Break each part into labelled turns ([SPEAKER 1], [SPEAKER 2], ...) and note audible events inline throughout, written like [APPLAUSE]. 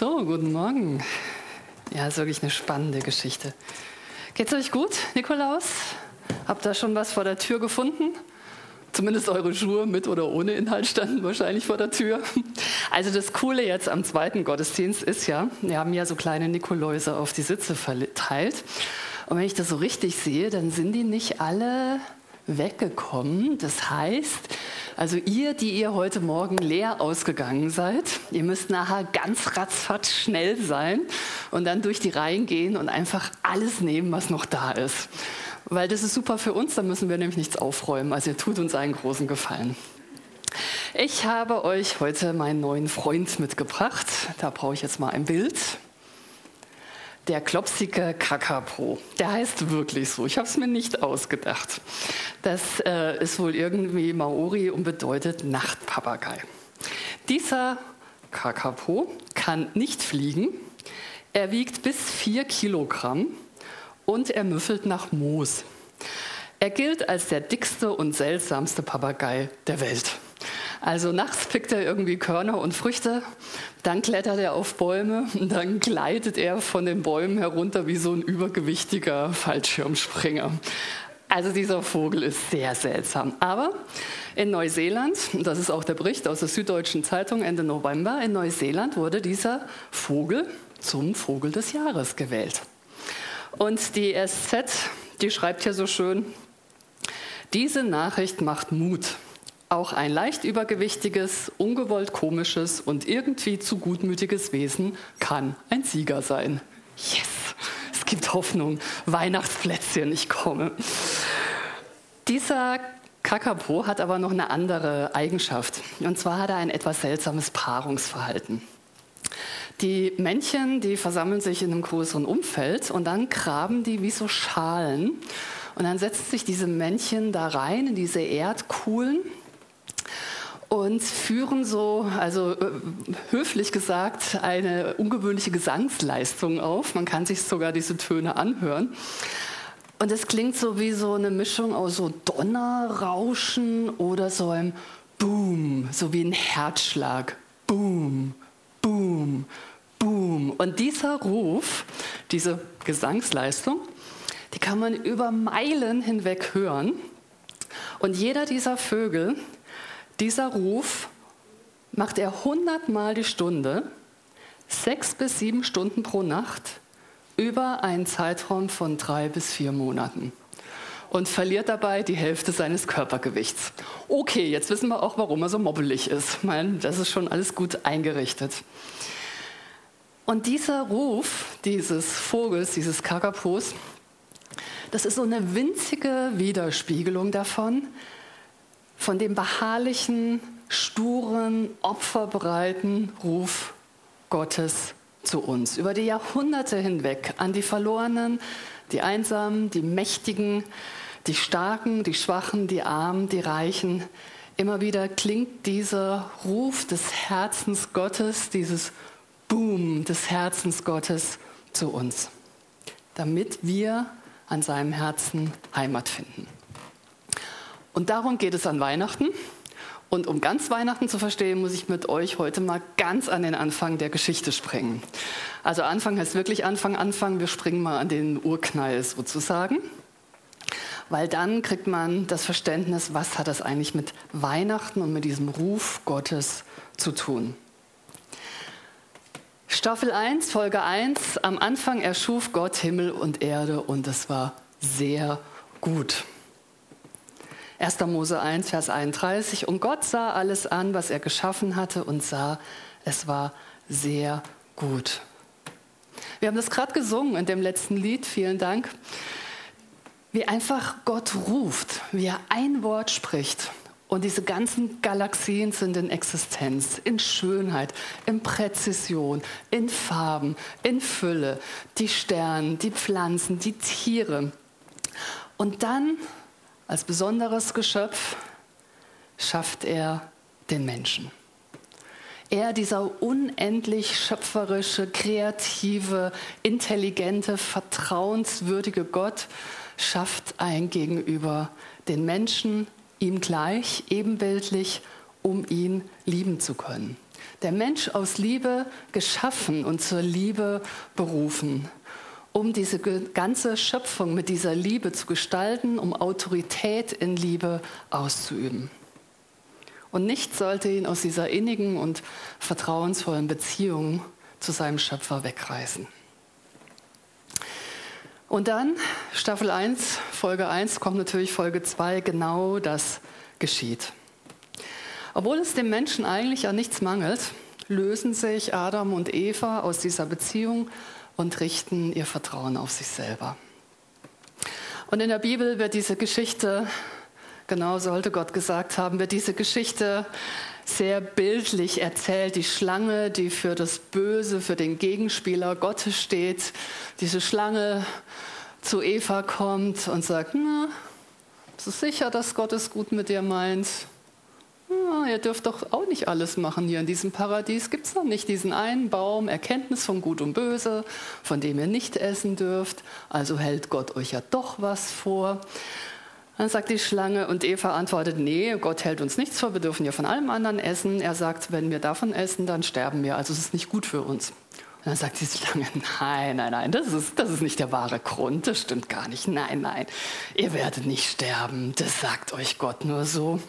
[SPEAKER 1] So, guten Morgen. Ja, ist wirklich eine spannende Geschichte. Geht's euch gut, Nikolaus? Habt ihr schon was vor der Tür gefunden? Zumindest eure Schuhe mit oder ohne Inhalt standen wahrscheinlich vor der Tür. Also das Coole jetzt am zweiten Gottesdienst ist ja, wir haben ja so kleine Nikoläuse auf die Sitze verteilt. Und wenn ich das so richtig sehe, dann sind die nicht alle weggekommen. Das heißt, also ihr, die ihr heute Morgen leer ausgegangen seid, ihr müsst nachher ganz ratzfatz schnell sein und dann durch die Reihen gehen und einfach alles nehmen, was noch da ist. Weil das ist super für uns, dann müssen wir nämlich nichts aufräumen. Also ihr tut uns einen großen Gefallen. Ich habe euch heute meinen neuen Freund mitgebracht. Da brauche ich jetzt mal ein Bild der klopsige Kakapo. Der heißt wirklich so. Ich habe es mir nicht ausgedacht. Das äh, ist wohl irgendwie Maori und bedeutet Nachtpapagei. Dieser Kakapo kann nicht fliegen. Er wiegt bis vier Kilogramm und er müffelt nach Moos. Er gilt als der dickste und seltsamste Papagei der Welt. Also nachts pickt er irgendwie Körner und Früchte, dann klettert er auf Bäume und dann gleitet er von den Bäumen herunter wie so ein übergewichtiger Fallschirmspringer. Also dieser Vogel ist sehr seltsam. Aber in Neuseeland, das ist auch der Bericht aus der Süddeutschen Zeitung Ende November, in Neuseeland wurde dieser Vogel zum Vogel des Jahres gewählt. Und die SZ, die schreibt hier so schön, diese Nachricht macht Mut. Auch ein leicht übergewichtiges, ungewollt komisches und irgendwie zu gutmütiges Wesen kann ein Sieger sein. Yes, es gibt Hoffnung. Weihnachtsplätzchen, ich komme. Dieser Kakapo hat aber noch eine andere Eigenschaft. Und zwar hat er ein etwas seltsames Paarungsverhalten. Die Männchen, die versammeln sich in einem größeren Umfeld und dann graben die wie so Schalen. Und dann setzen sich diese Männchen da rein in diese Erdkuhlen und führen so, also äh, höflich gesagt, eine ungewöhnliche Gesangsleistung auf. Man kann sich sogar diese Töne anhören. Und es klingt so wie so eine Mischung aus so Donnerrauschen oder so einem Boom, so wie ein Herzschlag. Boom, Boom, Boom. Und dieser Ruf, diese Gesangsleistung, die kann man über Meilen hinweg hören. Und jeder dieser Vögel dieser Ruf macht er hundertmal die Stunde, sechs bis sieben Stunden pro Nacht, über einen Zeitraum von drei bis vier Monaten und verliert dabei die Hälfte seines Körpergewichts. Okay, jetzt wissen wir auch, warum er so mobbelig ist. Ich meine, das ist schon alles gut eingerichtet. Und dieser Ruf dieses Vogels, dieses Kakapos, das ist so eine winzige Widerspiegelung davon, von dem beharrlichen, sturen, opferbereiten Ruf Gottes zu uns. Über die Jahrhunderte hinweg an die Verlorenen, die Einsamen, die Mächtigen, die Starken, die Schwachen, die Armen, die Reichen. Immer wieder klingt dieser Ruf des Herzens Gottes, dieses Boom des Herzens Gottes zu uns, damit wir an seinem Herzen Heimat finden. Und darum geht es an Weihnachten. Und um ganz Weihnachten zu verstehen, muss ich mit euch heute mal ganz an den Anfang der Geschichte springen. Also Anfang heißt wirklich Anfang, Anfang. Wir springen mal an den Urknall sozusagen. Weil dann kriegt man das Verständnis, was hat das eigentlich mit Weihnachten und mit diesem Ruf Gottes zu tun. Staffel 1, Folge 1. Am Anfang erschuf Gott Himmel und Erde und es war sehr gut. 1. Mose 1, Vers 31. Und Gott sah alles an, was er geschaffen hatte und sah, es war sehr gut. Wir haben das gerade gesungen in dem letzten Lied, vielen Dank. Wie einfach Gott ruft, wie er ein Wort spricht. Und diese ganzen Galaxien sind in Existenz, in Schönheit, in Präzision, in Farben, in Fülle, die Sterne, die Pflanzen, die Tiere. Und dann als besonderes Geschöpf schafft er den Menschen. Er, dieser unendlich schöpferische, kreative, intelligente, vertrauenswürdige Gott, schafft ein Gegenüber den Menschen ihm gleich, ebenbildlich, um ihn lieben zu können. Der Mensch aus Liebe geschaffen und zur Liebe berufen, um diese ganze Schöpfung mit dieser Liebe zu gestalten, um Autorität in Liebe auszuüben. Und nichts sollte ihn aus dieser innigen und vertrauensvollen Beziehung zu seinem Schöpfer wegreißen. Und dann, Staffel 1, Folge 1, kommt natürlich Folge 2, genau das geschieht. Obwohl es dem Menschen eigentlich an nichts mangelt, lösen sich Adam und Eva aus dieser Beziehung und richten ihr Vertrauen auf sich selber. Und in der Bibel wird diese Geschichte, genau sollte Gott gesagt haben, wird diese Geschichte sehr bildlich erzählt. Die Schlange, die für das Böse, für den Gegenspieler Gottes steht. Diese Schlange zu Eva kommt und sagt, na, ist es sicher, dass Gott es gut mit dir meint? Ja, ihr dürft doch auch nicht alles machen hier in diesem Paradies. Gibt es noch nicht diesen einen Baum, Erkenntnis von Gut und Böse, von dem ihr nicht essen dürft? Also hält Gott euch ja doch was vor. Dann sagt die Schlange und Eva antwortet, nee, Gott hält uns nichts vor, wir dürfen ja von allem anderen essen. Er sagt, wenn wir davon essen, dann sterben wir, also es ist nicht gut für uns. Und dann sagt die Schlange, nein, nein, nein, das ist, das ist nicht der wahre Grund, das stimmt gar nicht. Nein, nein, ihr werdet nicht sterben, das sagt euch Gott nur so.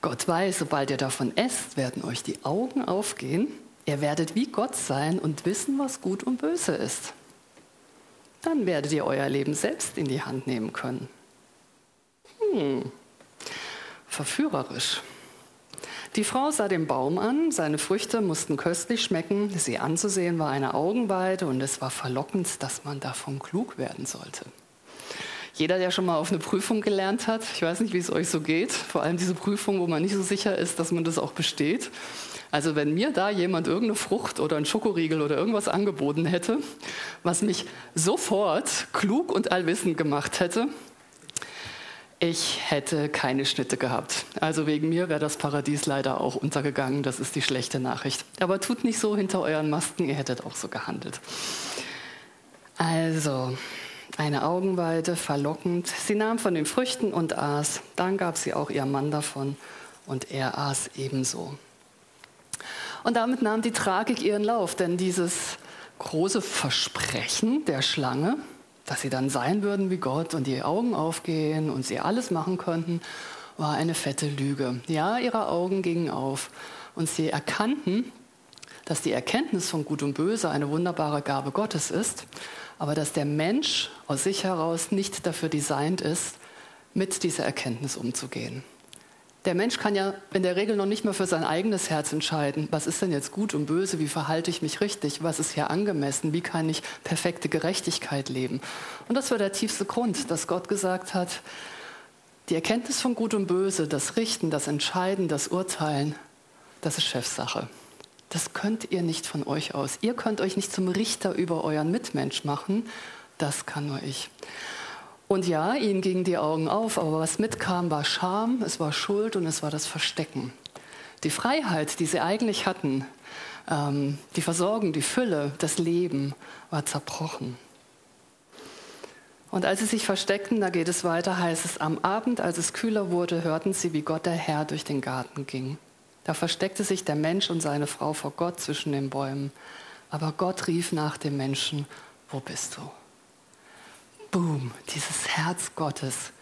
[SPEAKER 1] Gott weiß, sobald ihr davon esst, werden euch die Augen aufgehen. Ihr werdet wie Gott sein und wissen, was gut und böse ist. Dann werdet ihr euer Leben selbst in die Hand nehmen können. Hm. Verführerisch. Die Frau sah den Baum an, seine Früchte mussten köstlich schmecken, sie anzusehen war eine Augenweide und es war verlockend, dass man davon klug werden sollte. Jeder, der schon mal auf eine Prüfung gelernt hat, ich weiß nicht, wie es euch so geht, vor allem diese Prüfung, wo man nicht so sicher ist, dass man das auch besteht. Also wenn mir da jemand irgendeine Frucht oder einen Schokoriegel oder irgendwas angeboten hätte, was mich sofort klug und allwissend gemacht hätte, ich hätte keine Schnitte gehabt. Also wegen mir wäre das Paradies leider auch untergegangen. Das ist die schlechte Nachricht. Aber tut nicht so hinter euren Masken, ihr hättet auch so gehandelt. Also, eine Augenweide, verlockend. Sie nahm von den Früchten und aß. Dann gab sie auch ihrem Mann davon und er aß ebenso. Und damit nahm die Tragik ihren Lauf, denn dieses große Versprechen der Schlange, dass sie dann sein würden wie Gott und die Augen aufgehen und sie alles machen könnten, war eine fette Lüge. Ja, ihre Augen gingen auf und sie erkannten, dass die Erkenntnis von Gut und Böse eine wunderbare Gabe Gottes ist aber dass der Mensch aus sich heraus nicht dafür designt ist, mit dieser Erkenntnis umzugehen. Der Mensch kann ja in der Regel noch nicht mal für sein eigenes Herz entscheiden, was ist denn jetzt gut und böse, wie verhalte ich mich richtig, was ist hier angemessen, wie kann ich perfekte Gerechtigkeit leben. Und das war der tiefste Grund, dass Gott gesagt hat, die Erkenntnis von gut und böse, das Richten, das Entscheiden, das Urteilen, das ist Chefsache. Das könnt ihr nicht von euch aus. Ihr könnt euch nicht zum Richter über euren Mitmensch machen. Das kann nur ich. Und ja, ihnen gingen die Augen auf, aber was mitkam, war Scham, es war Schuld und es war das Verstecken. Die Freiheit, die sie eigentlich hatten, ähm, die Versorgung, die Fülle, das Leben war zerbrochen. Und als sie sich versteckten, da geht es weiter, heißt es, am Abend, als es kühler wurde, hörten sie, wie Gott der Herr durch den Garten ging. Da versteckte sich der Mensch und seine Frau vor Gott zwischen den Bäumen. Aber Gott rief nach dem Menschen, wo bist du? Boom, dieses Herz Gottes.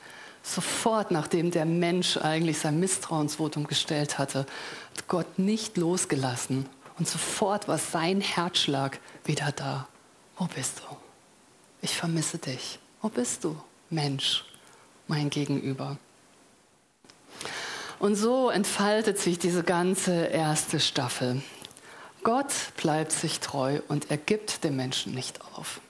[SPEAKER 1] Sofort, nachdem der Mensch eigentlich sein Misstrauensvotum gestellt hatte, hat Gott nicht losgelassen. Und sofort war sein Herzschlag wieder da. Wo bist du? Ich vermisse dich. Wo bist du, Mensch, mein Gegenüber? Und so entfaltet sich diese ganze erste Staffel. Gott bleibt sich treu und er gibt den Menschen nicht auf.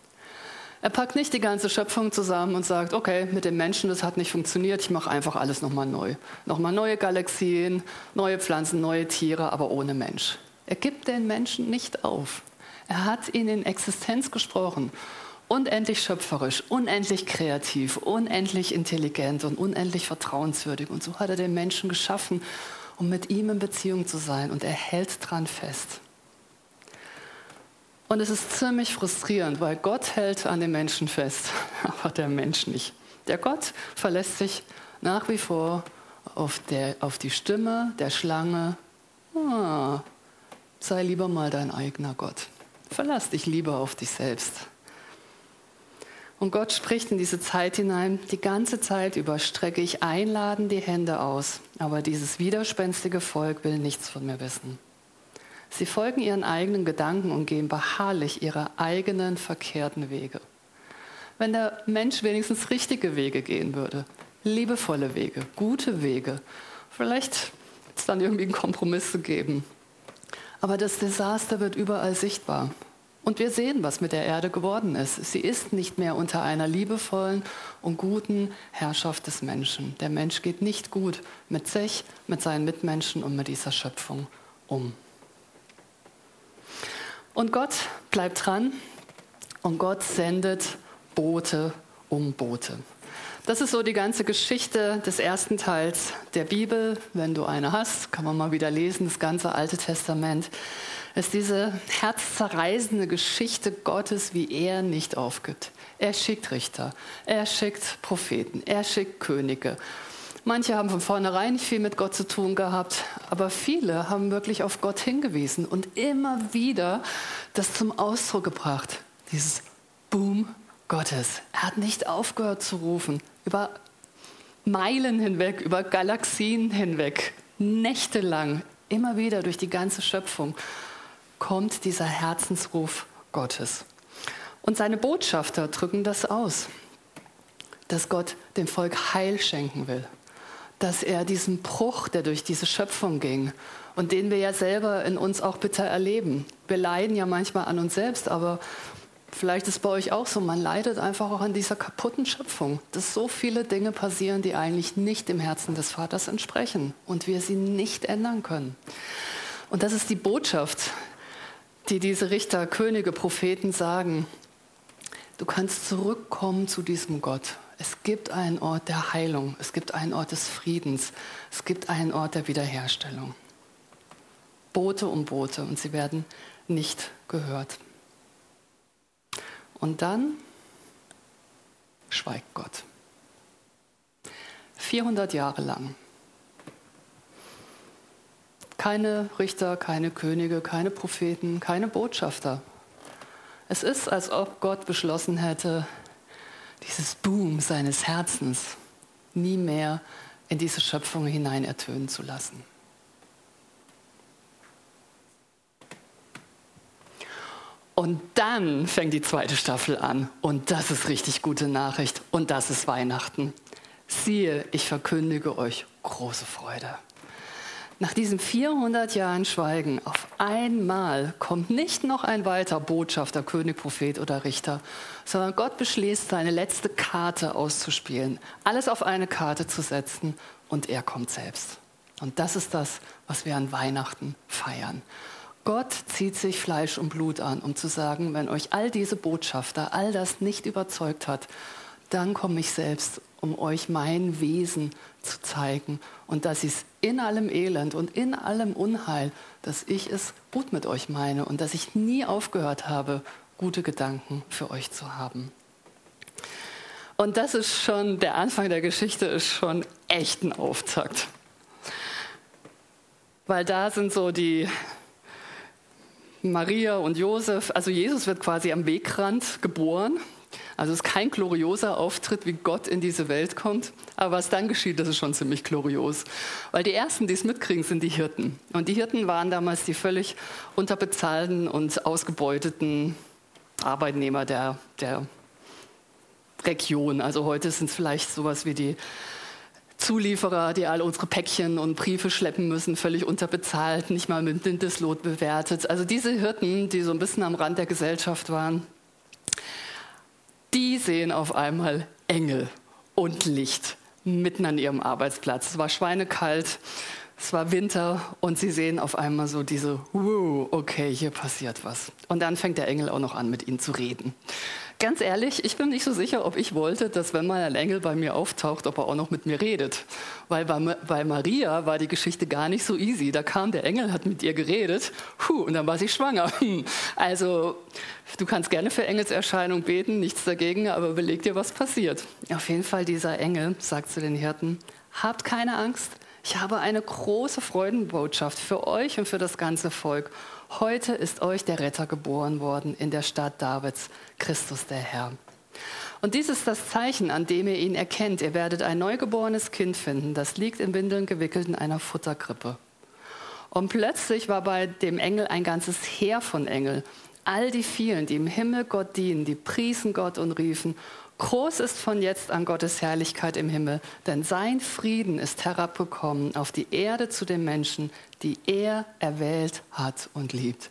[SPEAKER 1] Er packt nicht die ganze Schöpfung zusammen und sagt, okay, mit dem Menschen, das hat nicht funktioniert, ich mache einfach alles nochmal neu. Nochmal neue Galaxien, neue Pflanzen, neue Tiere, aber ohne Mensch. Er gibt den Menschen nicht auf. Er hat ihn in Existenz gesprochen unendlich schöpferisch, unendlich kreativ, unendlich intelligent und unendlich vertrauenswürdig. Und so hat er den Menschen geschaffen, um mit ihm in Beziehung zu sein. Und er hält dran fest. Und es ist ziemlich frustrierend, weil Gott hält an den Menschen fest, [LAUGHS] aber der Mensch nicht. Der Gott verlässt sich nach wie vor auf, der, auf die Stimme der Schlange. Ah, sei lieber mal dein eigener Gott. Verlass dich lieber auf dich selbst. Und Gott spricht in diese Zeit hinein, die ganze Zeit über strecke ich einladen die Hände aus, aber dieses widerspenstige Volk will nichts von mir wissen. Sie folgen ihren eigenen Gedanken und gehen beharrlich ihre eigenen verkehrten Wege. Wenn der Mensch wenigstens richtige Wege gehen würde, liebevolle Wege, gute Wege, vielleicht es dann irgendwie einen Kompromiss geben. Aber das Desaster wird überall sichtbar. Und wir sehen, was mit der Erde geworden ist. Sie ist nicht mehr unter einer liebevollen und guten Herrschaft des Menschen. Der Mensch geht nicht gut mit sich, mit seinen Mitmenschen und mit dieser Schöpfung um. Und Gott bleibt dran und Gott sendet Bote um Bote. Das ist so die ganze Geschichte des ersten Teils der Bibel. Wenn du eine hast, kann man mal wieder lesen, das ganze Alte Testament. Ist diese herzzerreißende Geschichte Gottes, wie er nicht aufgibt. Er schickt Richter, er schickt Propheten, er schickt Könige. Manche haben von vornherein nicht viel mit Gott zu tun gehabt, aber viele haben wirklich auf Gott hingewiesen und immer wieder das zum Ausdruck gebracht. Dieses Boom Gottes. Er hat nicht aufgehört zu rufen über Meilen hinweg, über Galaxien hinweg, nächtelang, immer wieder durch die ganze Schöpfung kommt dieser Herzensruf Gottes. Und seine Botschafter drücken das aus, dass Gott dem Volk Heil schenken will, dass er diesen Bruch, der durch diese Schöpfung ging und den wir ja selber in uns auch bitter erleben. Wir leiden ja manchmal an uns selbst, aber Vielleicht ist bei euch auch so, man leidet einfach auch an dieser kaputten Schöpfung, dass so viele Dinge passieren, die eigentlich nicht dem Herzen des Vaters entsprechen und wir sie nicht ändern können. Und das ist die Botschaft, die diese Richter, Könige, Propheten sagen. Du kannst zurückkommen zu diesem Gott. Es gibt einen Ort der Heilung, es gibt einen Ort des Friedens, es gibt einen Ort der Wiederherstellung. Boote um Boote und sie werden nicht gehört. Und dann schweigt Gott. 400 Jahre lang. Keine Richter, keine Könige, keine Propheten, keine Botschafter. Es ist, als ob Gott beschlossen hätte, dieses Boom seines Herzens nie mehr in diese Schöpfung hinein ertönen zu lassen. Und dann fängt die zweite Staffel an. Und das ist richtig gute Nachricht. Und das ist Weihnachten. Siehe, ich verkündige euch große Freude. Nach diesen 400 Jahren Schweigen auf einmal kommt nicht noch ein weiter Botschafter, König, Prophet oder Richter, sondern Gott beschließt, seine letzte Karte auszuspielen, alles auf eine Karte zu setzen und er kommt selbst. Und das ist das, was wir an Weihnachten feiern. Gott zieht sich Fleisch und Blut an, um zu sagen, wenn euch all diese Botschafter, all das nicht überzeugt hat, dann komme ich selbst, um euch mein Wesen zu zeigen und dass ich es in allem Elend und in allem Unheil, dass ich es gut mit euch meine und dass ich nie aufgehört habe, gute Gedanken für euch zu haben. Und das ist schon, der Anfang der Geschichte ist schon echt ein Auftakt. Weil da sind so die Maria und Josef, also Jesus wird quasi am Wegrand geboren. Also es ist kein glorioser Auftritt, wie Gott in diese Welt kommt. Aber was dann geschieht, das ist schon ziemlich glorios. Weil die Ersten, die es mitkriegen, sind die Hirten. Und die Hirten waren damals die völlig unterbezahlten und ausgebeuteten Arbeitnehmer der, der Region. Also heute sind es vielleicht sowas wie die Zulieferer, die all unsere Päckchen und Briefe schleppen müssen, völlig unterbezahlt, nicht mal mit Mindestlot bewertet. Also diese Hirten, die so ein bisschen am Rand der Gesellschaft waren, die sehen auf einmal Engel und Licht mitten an ihrem Arbeitsplatz. Es war schweinekalt, es war Winter und sie sehen auf einmal so diese, okay, hier passiert was. Und dann fängt der Engel auch noch an, mit ihnen zu reden. Ganz ehrlich, ich bin nicht so sicher, ob ich wollte, dass wenn mal ein Engel bei mir auftaucht, ob er auch noch mit mir redet. Weil bei, bei Maria war die Geschichte gar nicht so easy. Da kam der Engel, hat mit ihr geredet, puh, und dann war sie schwanger. Also du kannst gerne für Engelserscheinung beten, nichts dagegen, aber überleg dir, was passiert. Auf jeden Fall dieser Engel sagt zu den Hirten, habt keine Angst, ich habe eine große Freudenbotschaft für euch und für das ganze Volk. Heute ist euch der Retter geboren worden in der Stadt Davids, Christus der Herr. Und dies ist das Zeichen, an dem ihr ihn erkennt. Ihr werdet ein neugeborenes Kind finden, das liegt in Windeln gewickelt in einer Futterkrippe. Und plötzlich war bei dem Engel ein ganzes Heer von Engeln. All die vielen, die im Himmel Gott dienen, die priesen Gott und riefen, Groß ist von jetzt an Gottes Herrlichkeit im Himmel, denn sein Frieden ist herabgekommen auf die Erde zu den Menschen, die er erwählt hat und liebt.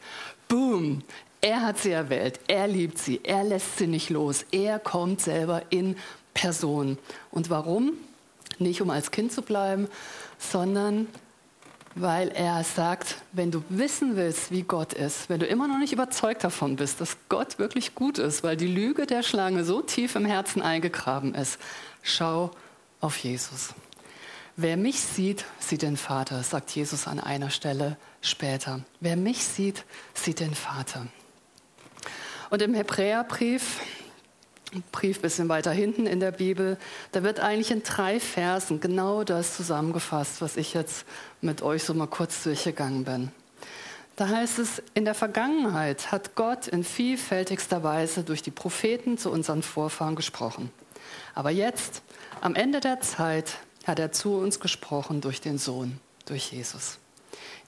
[SPEAKER 1] Boom! Er hat sie erwählt, er liebt sie, er lässt sie nicht los, er kommt selber in Person. Und warum? Nicht um als Kind zu bleiben, sondern weil er sagt, wenn du wissen willst, wie Gott ist, wenn du immer noch nicht überzeugt davon bist, dass Gott wirklich gut ist, weil die Lüge der Schlange so tief im Herzen eingegraben ist, schau auf Jesus. Wer mich sieht, sieht den Vater, sagt Jesus an einer Stelle später. Wer mich sieht, sieht den Vater. Und im Hebräerbrief, Brief ein bisschen weiter hinten in der Bibel, da wird eigentlich in drei Versen genau das zusammengefasst, was ich jetzt mit euch so mal kurz durchgegangen bin. Da heißt es, in der Vergangenheit hat Gott in vielfältigster Weise durch die Propheten zu unseren Vorfahren gesprochen. Aber jetzt, am Ende der Zeit, hat er zu uns gesprochen durch den Sohn, durch Jesus.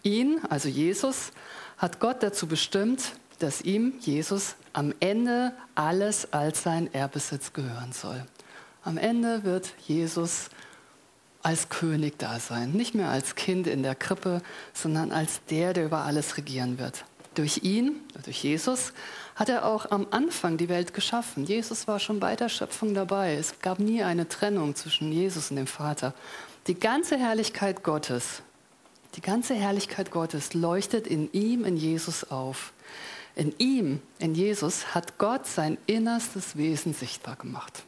[SPEAKER 1] Ihn, also Jesus, hat Gott dazu bestimmt, dass ihm, Jesus, am Ende alles als sein Erbesitz gehören soll. Am Ende wird Jesus als König da sein, nicht mehr als Kind in der Krippe, sondern als der, der über alles regieren wird. Durch ihn, durch Jesus, hat er auch am Anfang die Welt geschaffen. Jesus war schon bei der Schöpfung dabei. Es gab nie eine Trennung zwischen Jesus und dem Vater. Die ganze Herrlichkeit Gottes, die ganze Herrlichkeit Gottes leuchtet in ihm, in Jesus auf. In ihm, in Jesus, hat Gott sein innerstes Wesen sichtbar gemacht.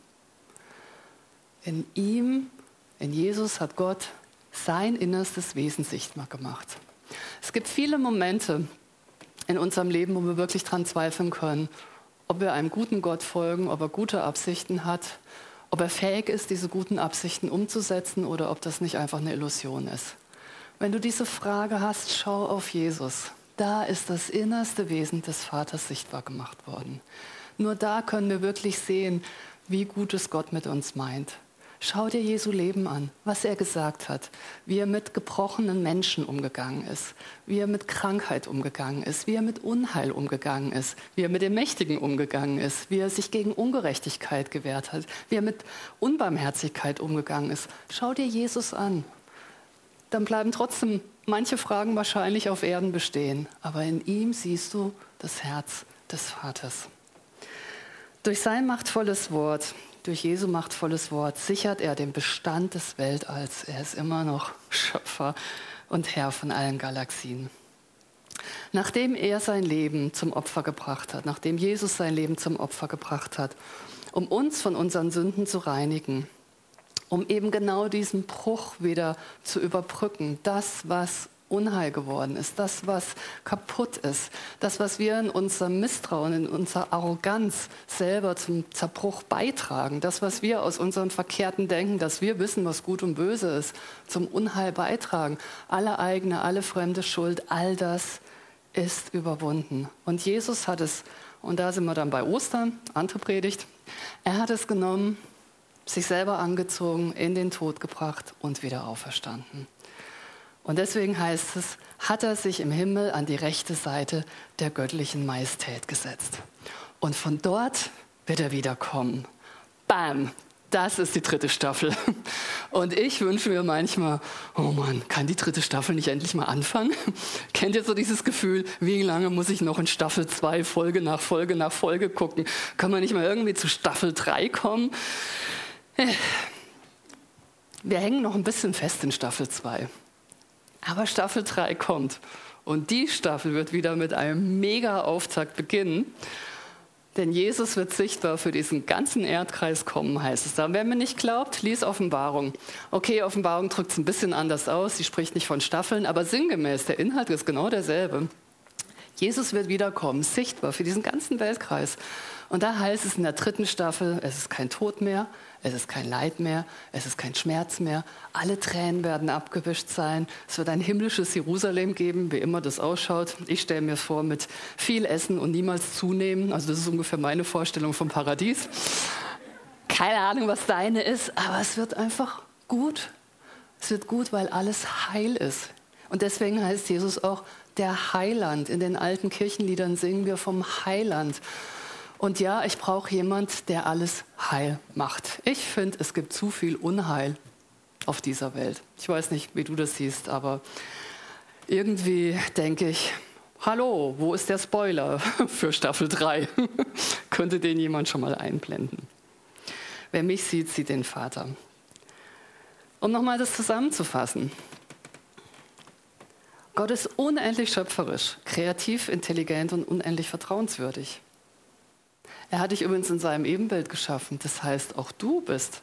[SPEAKER 1] In ihm, in Jesus, hat Gott sein innerstes Wesen sichtbar gemacht. Es gibt viele Momente in unserem Leben, wo wir wirklich daran zweifeln können, ob wir einem guten Gott folgen, ob er gute Absichten hat, ob er fähig ist, diese guten Absichten umzusetzen oder ob das nicht einfach eine Illusion ist. Wenn du diese Frage hast, schau auf Jesus. Da ist das innerste Wesen des Vaters sichtbar gemacht worden. Nur da können wir wirklich sehen, wie gut es Gott mit uns meint. Schau dir Jesu Leben an, was er gesagt hat, wie er mit gebrochenen Menschen umgegangen ist, wie er mit Krankheit umgegangen ist, wie er mit Unheil umgegangen ist, wie er mit den Mächtigen umgegangen ist, wie er sich gegen Ungerechtigkeit gewehrt hat, wie er mit Unbarmherzigkeit umgegangen ist. Schau dir Jesus an. Dann bleiben trotzdem manche Fragen wahrscheinlich auf Erden bestehen, aber in ihm siehst du das Herz des Vaters. Durch sein machtvolles Wort, durch Jesu machtvolles Wort sichert er den Bestand des Weltalls. Er ist immer noch Schöpfer und Herr von allen Galaxien. Nachdem er sein Leben zum Opfer gebracht hat, nachdem Jesus sein Leben zum Opfer gebracht hat, um uns von unseren Sünden zu reinigen, um eben genau diesen Bruch wieder zu überbrücken. Das, was Unheil geworden ist, das, was kaputt ist, das, was wir in unserem Misstrauen, in unserer Arroganz selber zum Zerbruch beitragen, das, was wir aus unserem verkehrten Denken, dass wir wissen, was gut und böse ist, zum Unheil beitragen. Alle eigene, alle fremde Schuld, all das ist überwunden. Und Jesus hat es, und da sind wir dann bei Ostern, andere Predigt, er hat es genommen sich selber angezogen, in den Tod gebracht und wieder auferstanden. Und deswegen heißt es, hat er sich im Himmel an die rechte Seite der göttlichen Majestät gesetzt. Und von dort wird er wiederkommen. Bam, das ist die dritte Staffel. Und ich wünsche mir manchmal, oh Mann, kann die dritte Staffel nicht endlich mal anfangen? [LAUGHS] Kennt ihr so dieses Gefühl, wie lange muss ich noch in Staffel 2 Folge nach Folge nach Folge gucken? Kann man nicht mal irgendwie zu Staffel 3 kommen? Wir hängen noch ein bisschen fest in Staffel 2. Aber Staffel 3 kommt. Und die Staffel wird wieder mit einem mega Auftakt beginnen. Denn Jesus wird sichtbar für diesen ganzen Erdkreis kommen, heißt es da. Wer mir nicht glaubt, lies Offenbarung. Okay, Offenbarung drückt es ein bisschen anders aus. Sie spricht nicht von Staffeln, aber sinngemäß, der Inhalt ist genau derselbe. Jesus wird wiederkommen, sichtbar für diesen ganzen Weltkreis. Und da heißt es in der dritten Staffel, es ist kein Tod mehr, es ist kein Leid mehr, es ist kein Schmerz mehr. Alle Tränen werden abgewischt sein. Es wird ein himmlisches Jerusalem geben, wie immer das ausschaut. Ich stelle mir vor, mit viel Essen und niemals zunehmen. Also das ist ungefähr meine Vorstellung vom Paradies. Keine Ahnung, was deine ist, aber es wird einfach gut. Es wird gut, weil alles heil ist. Und deswegen heißt Jesus auch der Heiland. In den alten Kirchenliedern singen wir vom Heiland. Und ja, ich brauche jemand, der alles heil macht. Ich finde, es gibt zu viel Unheil auf dieser Welt. Ich weiß nicht, wie du das siehst, aber irgendwie denke ich, hallo, wo ist der Spoiler [LAUGHS] für Staffel 3? [LAUGHS] Könnte den jemand schon mal einblenden? Wer mich sieht, sieht den Vater. Um nochmal das zusammenzufassen. Gott ist unendlich schöpferisch, kreativ, intelligent und unendlich vertrauenswürdig. Er hat dich übrigens in seinem Ebenbild geschaffen. Das heißt, auch du bist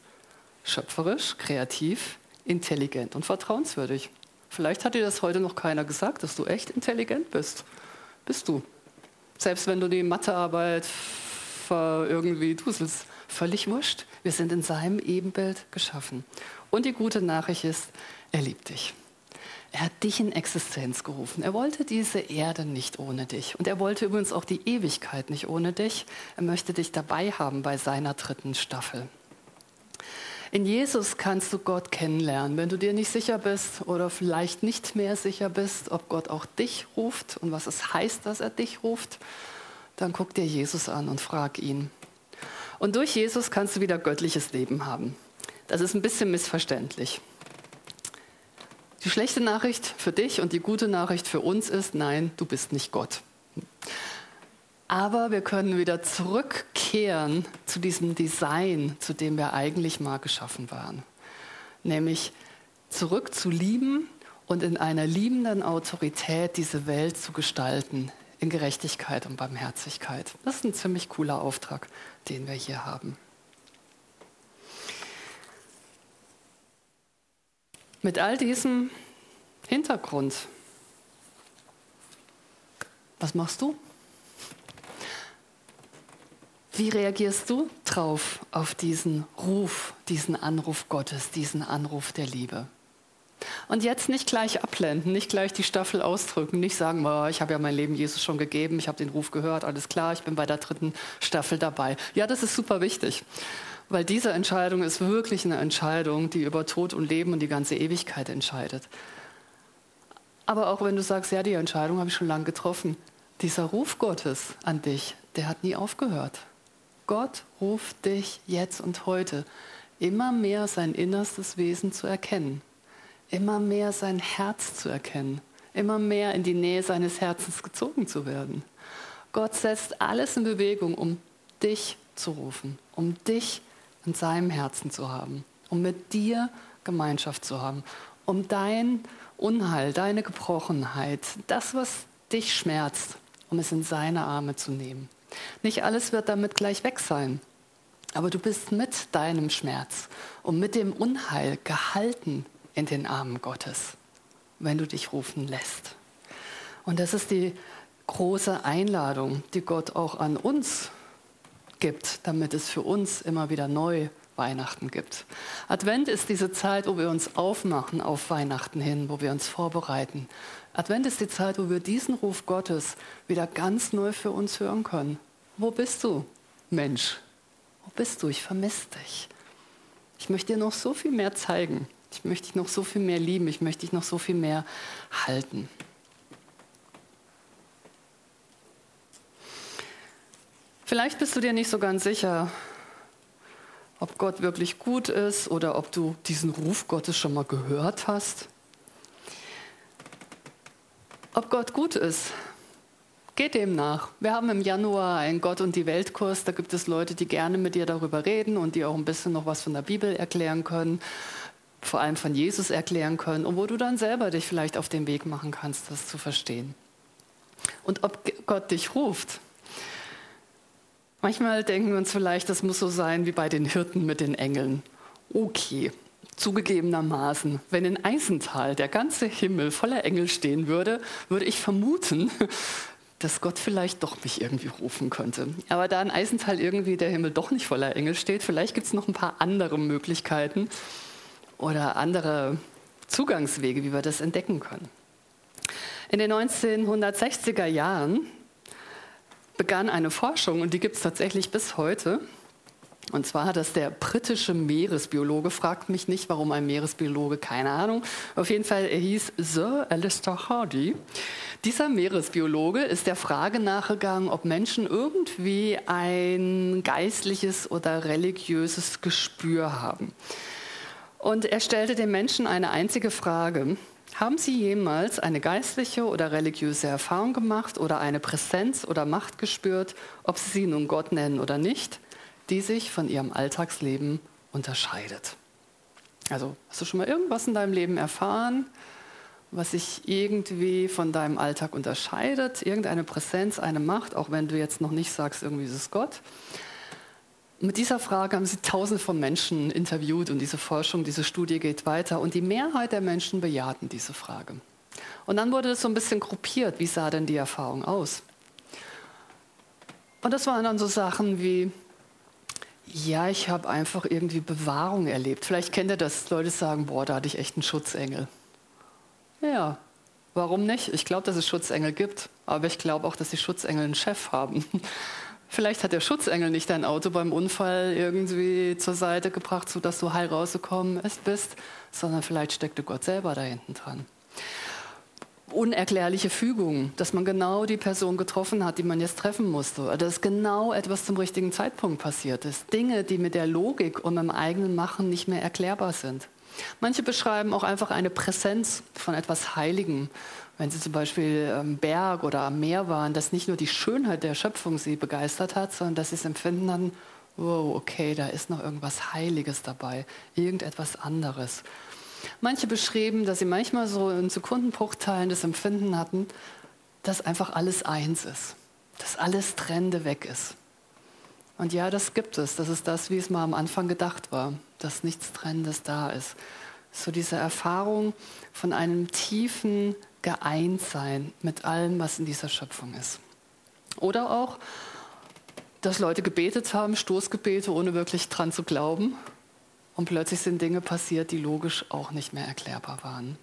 [SPEAKER 1] schöpferisch, kreativ, intelligent und vertrauenswürdig. Vielleicht hat dir das heute noch keiner gesagt, dass du echt intelligent bist. Bist du. Selbst wenn du die Mathearbeit irgendwie tust, ist völlig wurscht. Wir sind in seinem Ebenbild geschaffen. Und die gute Nachricht ist, er liebt dich. Er hat dich in Existenz gerufen. Er wollte diese Erde nicht ohne dich. Und er wollte übrigens auch die Ewigkeit nicht ohne dich. Er möchte dich dabei haben bei seiner dritten Staffel. In Jesus kannst du Gott kennenlernen. Wenn du dir nicht sicher bist oder vielleicht nicht mehr sicher bist, ob Gott auch dich ruft und was es heißt, dass er dich ruft, dann guck dir Jesus an und frag ihn. Und durch Jesus kannst du wieder göttliches Leben haben. Das ist ein bisschen missverständlich. Die schlechte Nachricht für dich und die gute Nachricht für uns ist, nein, du bist nicht Gott. Aber wir können wieder zurückkehren zu diesem Design, zu dem wir eigentlich mal geschaffen waren. Nämlich zurück zu lieben und in einer liebenden Autorität diese Welt zu gestalten, in Gerechtigkeit und Barmherzigkeit. Das ist ein ziemlich cooler Auftrag, den wir hier haben. Mit all diesem Hintergrund, was machst du? Wie reagierst du drauf auf diesen Ruf, diesen Anruf Gottes, diesen Anruf der Liebe? Und jetzt nicht gleich abblenden, nicht gleich die Staffel ausdrücken, nicht sagen, oh, ich habe ja mein Leben Jesus schon gegeben, ich habe den Ruf gehört, alles klar, ich bin bei der dritten Staffel dabei. Ja, das ist super wichtig. Weil diese Entscheidung ist wirklich eine Entscheidung, die über Tod und Leben und die ganze Ewigkeit entscheidet. Aber auch wenn du sagst, ja, die Entscheidung habe ich schon lange getroffen, dieser Ruf Gottes an dich, der hat nie aufgehört. Gott ruft dich jetzt und heute, immer mehr sein innerstes Wesen zu erkennen, immer mehr sein Herz zu erkennen, immer mehr in die Nähe seines Herzens gezogen zu werden. Gott setzt alles in Bewegung, um dich zu rufen, um dich in seinem Herzen zu haben, um mit dir Gemeinschaft zu haben, um dein Unheil, deine Gebrochenheit, das, was dich schmerzt, um es in seine Arme zu nehmen. Nicht alles wird damit gleich weg sein, aber du bist mit deinem Schmerz und mit dem Unheil gehalten in den Armen Gottes, wenn du dich rufen lässt. Und das ist die große Einladung, die Gott auch an uns gibt, damit es für uns immer wieder neu Weihnachten gibt. Advent ist diese Zeit, wo wir uns aufmachen auf Weihnachten hin, wo wir uns vorbereiten. Advent ist die Zeit, wo wir diesen Ruf Gottes wieder ganz neu für uns hören können. Wo bist du, Mensch? Wo bist du? Ich vermisse dich. Ich möchte dir noch so viel mehr zeigen. Ich möchte dich noch so viel mehr lieben. Ich möchte dich noch so viel mehr halten. Vielleicht bist du dir nicht so ganz sicher, ob Gott wirklich gut ist oder ob du diesen Ruf Gottes schon mal gehört hast. Ob Gott gut ist, geht dem nach. Wir haben im Januar einen Gott und die Weltkurs. Da gibt es Leute, die gerne mit dir darüber reden und die auch ein bisschen noch was von der Bibel erklären können, vor allem von Jesus erklären können und wo du dann selber dich vielleicht auf den Weg machen kannst, das zu verstehen. Und ob Gott dich ruft, Manchmal denken wir uns vielleicht, das muss so sein wie bei den Hirten mit den Engeln. Okay, zugegebenermaßen, wenn in Eisental der ganze Himmel voller Engel stehen würde, würde ich vermuten, [LAUGHS] dass Gott vielleicht doch mich irgendwie rufen könnte. Aber da in Eisenthal irgendwie der Himmel doch nicht voller Engel steht, vielleicht gibt es noch ein paar andere Möglichkeiten oder andere Zugangswege, wie wir das entdecken können. In den 1960er Jahren begann eine Forschung, und die gibt es tatsächlich bis heute, und zwar hat das der britische Meeresbiologe, fragt mich nicht, warum ein Meeresbiologe, keine Ahnung. Auf jeden Fall, er hieß Sir Alistair Hardy. Dieser Meeresbiologe ist der Frage nachgegangen, ob Menschen irgendwie ein geistliches oder religiöses Gespür haben. Und er stellte den Menschen eine einzige Frage. Haben Sie jemals eine geistliche oder religiöse Erfahrung gemacht oder eine Präsenz oder Macht gespürt, ob Sie sie nun Gott nennen oder nicht? die sich von ihrem Alltagsleben unterscheidet. Also hast du schon mal irgendwas in deinem Leben erfahren, was sich irgendwie von deinem Alltag unterscheidet? Irgendeine Präsenz, eine Macht, auch wenn du jetzt noch nicht sagst, irgendwie ist es Gott. Mit dieser Frage haben sie tausende von Menschen interviewt und diese Forschung, diese Studie geht weiter und die Mehrheit der Menschen bejahten diese Frage. Und dann wurde es so ein bisschen gruppiert, wie sah denn die Erfahrung aus? Und das waren dann so Sachen wie, ja, ich habe einfach irgendwie Bewahrung erlebt. Vielleicht kennt ihr das, Leute sagen, boah, da hatte ich echt einen Schutzengel. Ja, warum nicht? Ich glaube, dass es Schutzengel gibt, aber ich glaube auch, dass die Schutzengel einen Chef haben. Vielleicht hat der Schutzengel nicht dein Auto beim Unfall irgendwie zur Seite gebracht, sodass du heil rausgekommen bist, sondern vielleicht steckte Gott selber da hinten dran unerklärliche Fügungen, dass man genau die Person getroffen hat, die man jetzt treffen musste, oder dass genau etwas zum richtigen Zeitpunkt passiert ist. Dinge, die mit der Logik und dem eigenen Machen nicht mehr erklärbar sind. Manche beschreiben auch einfach eine Präsenz von etwas Heiligem. Wenn sie zum Beispiel am Berg oder am Meer waren, dass nicht nur die Schönheit der Schöpfung sie begeistert hat, sondern dass sie es empfinden hatten, wow, okay, da ist noch irgendwas Heiliges dabei, irgendetwas anderes. Manche beschrieben, dass sie manchmal so in Sekundenbruchteilen das Empfinden hatten, dass einfach alles eins ist, dass alles Trennende weg ist. Und ja, das gibt es. Das ist das, wie es mal am Anfang gedacht war, dass nichts Trennendes da ist. So diese Erfahrung von einem tiefen Geeintsein mit allem, was in dieser Schöpfung ist. Oder auch, dass Leute gebetet haben, Stoßgebete, ohne wirklich dran zu glauben und plötzlich sind Dinge passiert, die logisch auch nicht mehr erklärbar waren.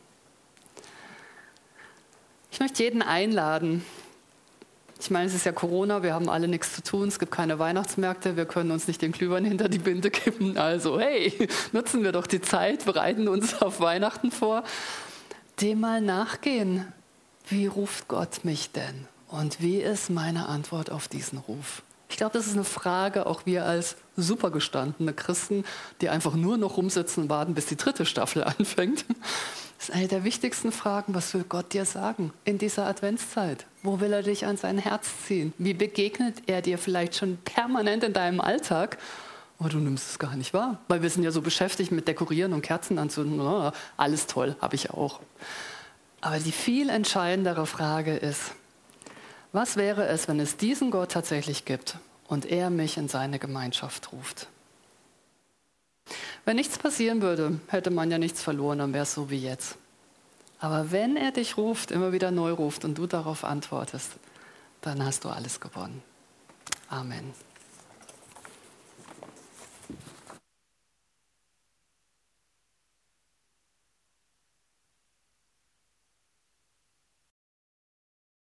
[SPEAKER 1] Ich möchte jeden einladen. Ich meine, es ist ja Corona, wir haben alle nichts zu tun, es gibt keine Weihnachtsmärkte, wir können uns nicht den Glühwein hinter die Binde kippen. Also, hey, nutzen wir doch die Zeit, bereiten uns auf Weihnachten vor. Dem mal nachgehen. Wie ruft Gott mich denn? Und wie ist meine Antwort auf diesen Ruf? Ich glaube, das ist eine Frage, auch wir als supergestandene Christen, die einfach nur noch rumsitzen und warten, bis die dritte Staffel [LAUGHS] anfängt. Das ist eine der wichtigsten Fragen, was will Gott dir sagen in dieser Adventszeit? Wo will er dich an sein Herz ziehen? Wie begegnet er dir vielleicht schon permanent in deinem Alltag? Aber du nimmst es gar nicht wahr, weil wir sind ja so beschäftigt mit Dekorieren und Kerzen anzünden. Oh, alles toll, habe ich auch. Aber die viel entscheidendere Frage ist, was wäre es, wenn es diesen Gott tatsächlich gibt und er mich in seine Gemeinschaft ruft? Wenn nichts passieren würde, hätte man ja nichts verloren, dann wäre es so wie jetzt. Aber wenn er dich ruft, immer wieder neu ruft und du darauf antwortest, dann hast du alles gewonnen. Amen.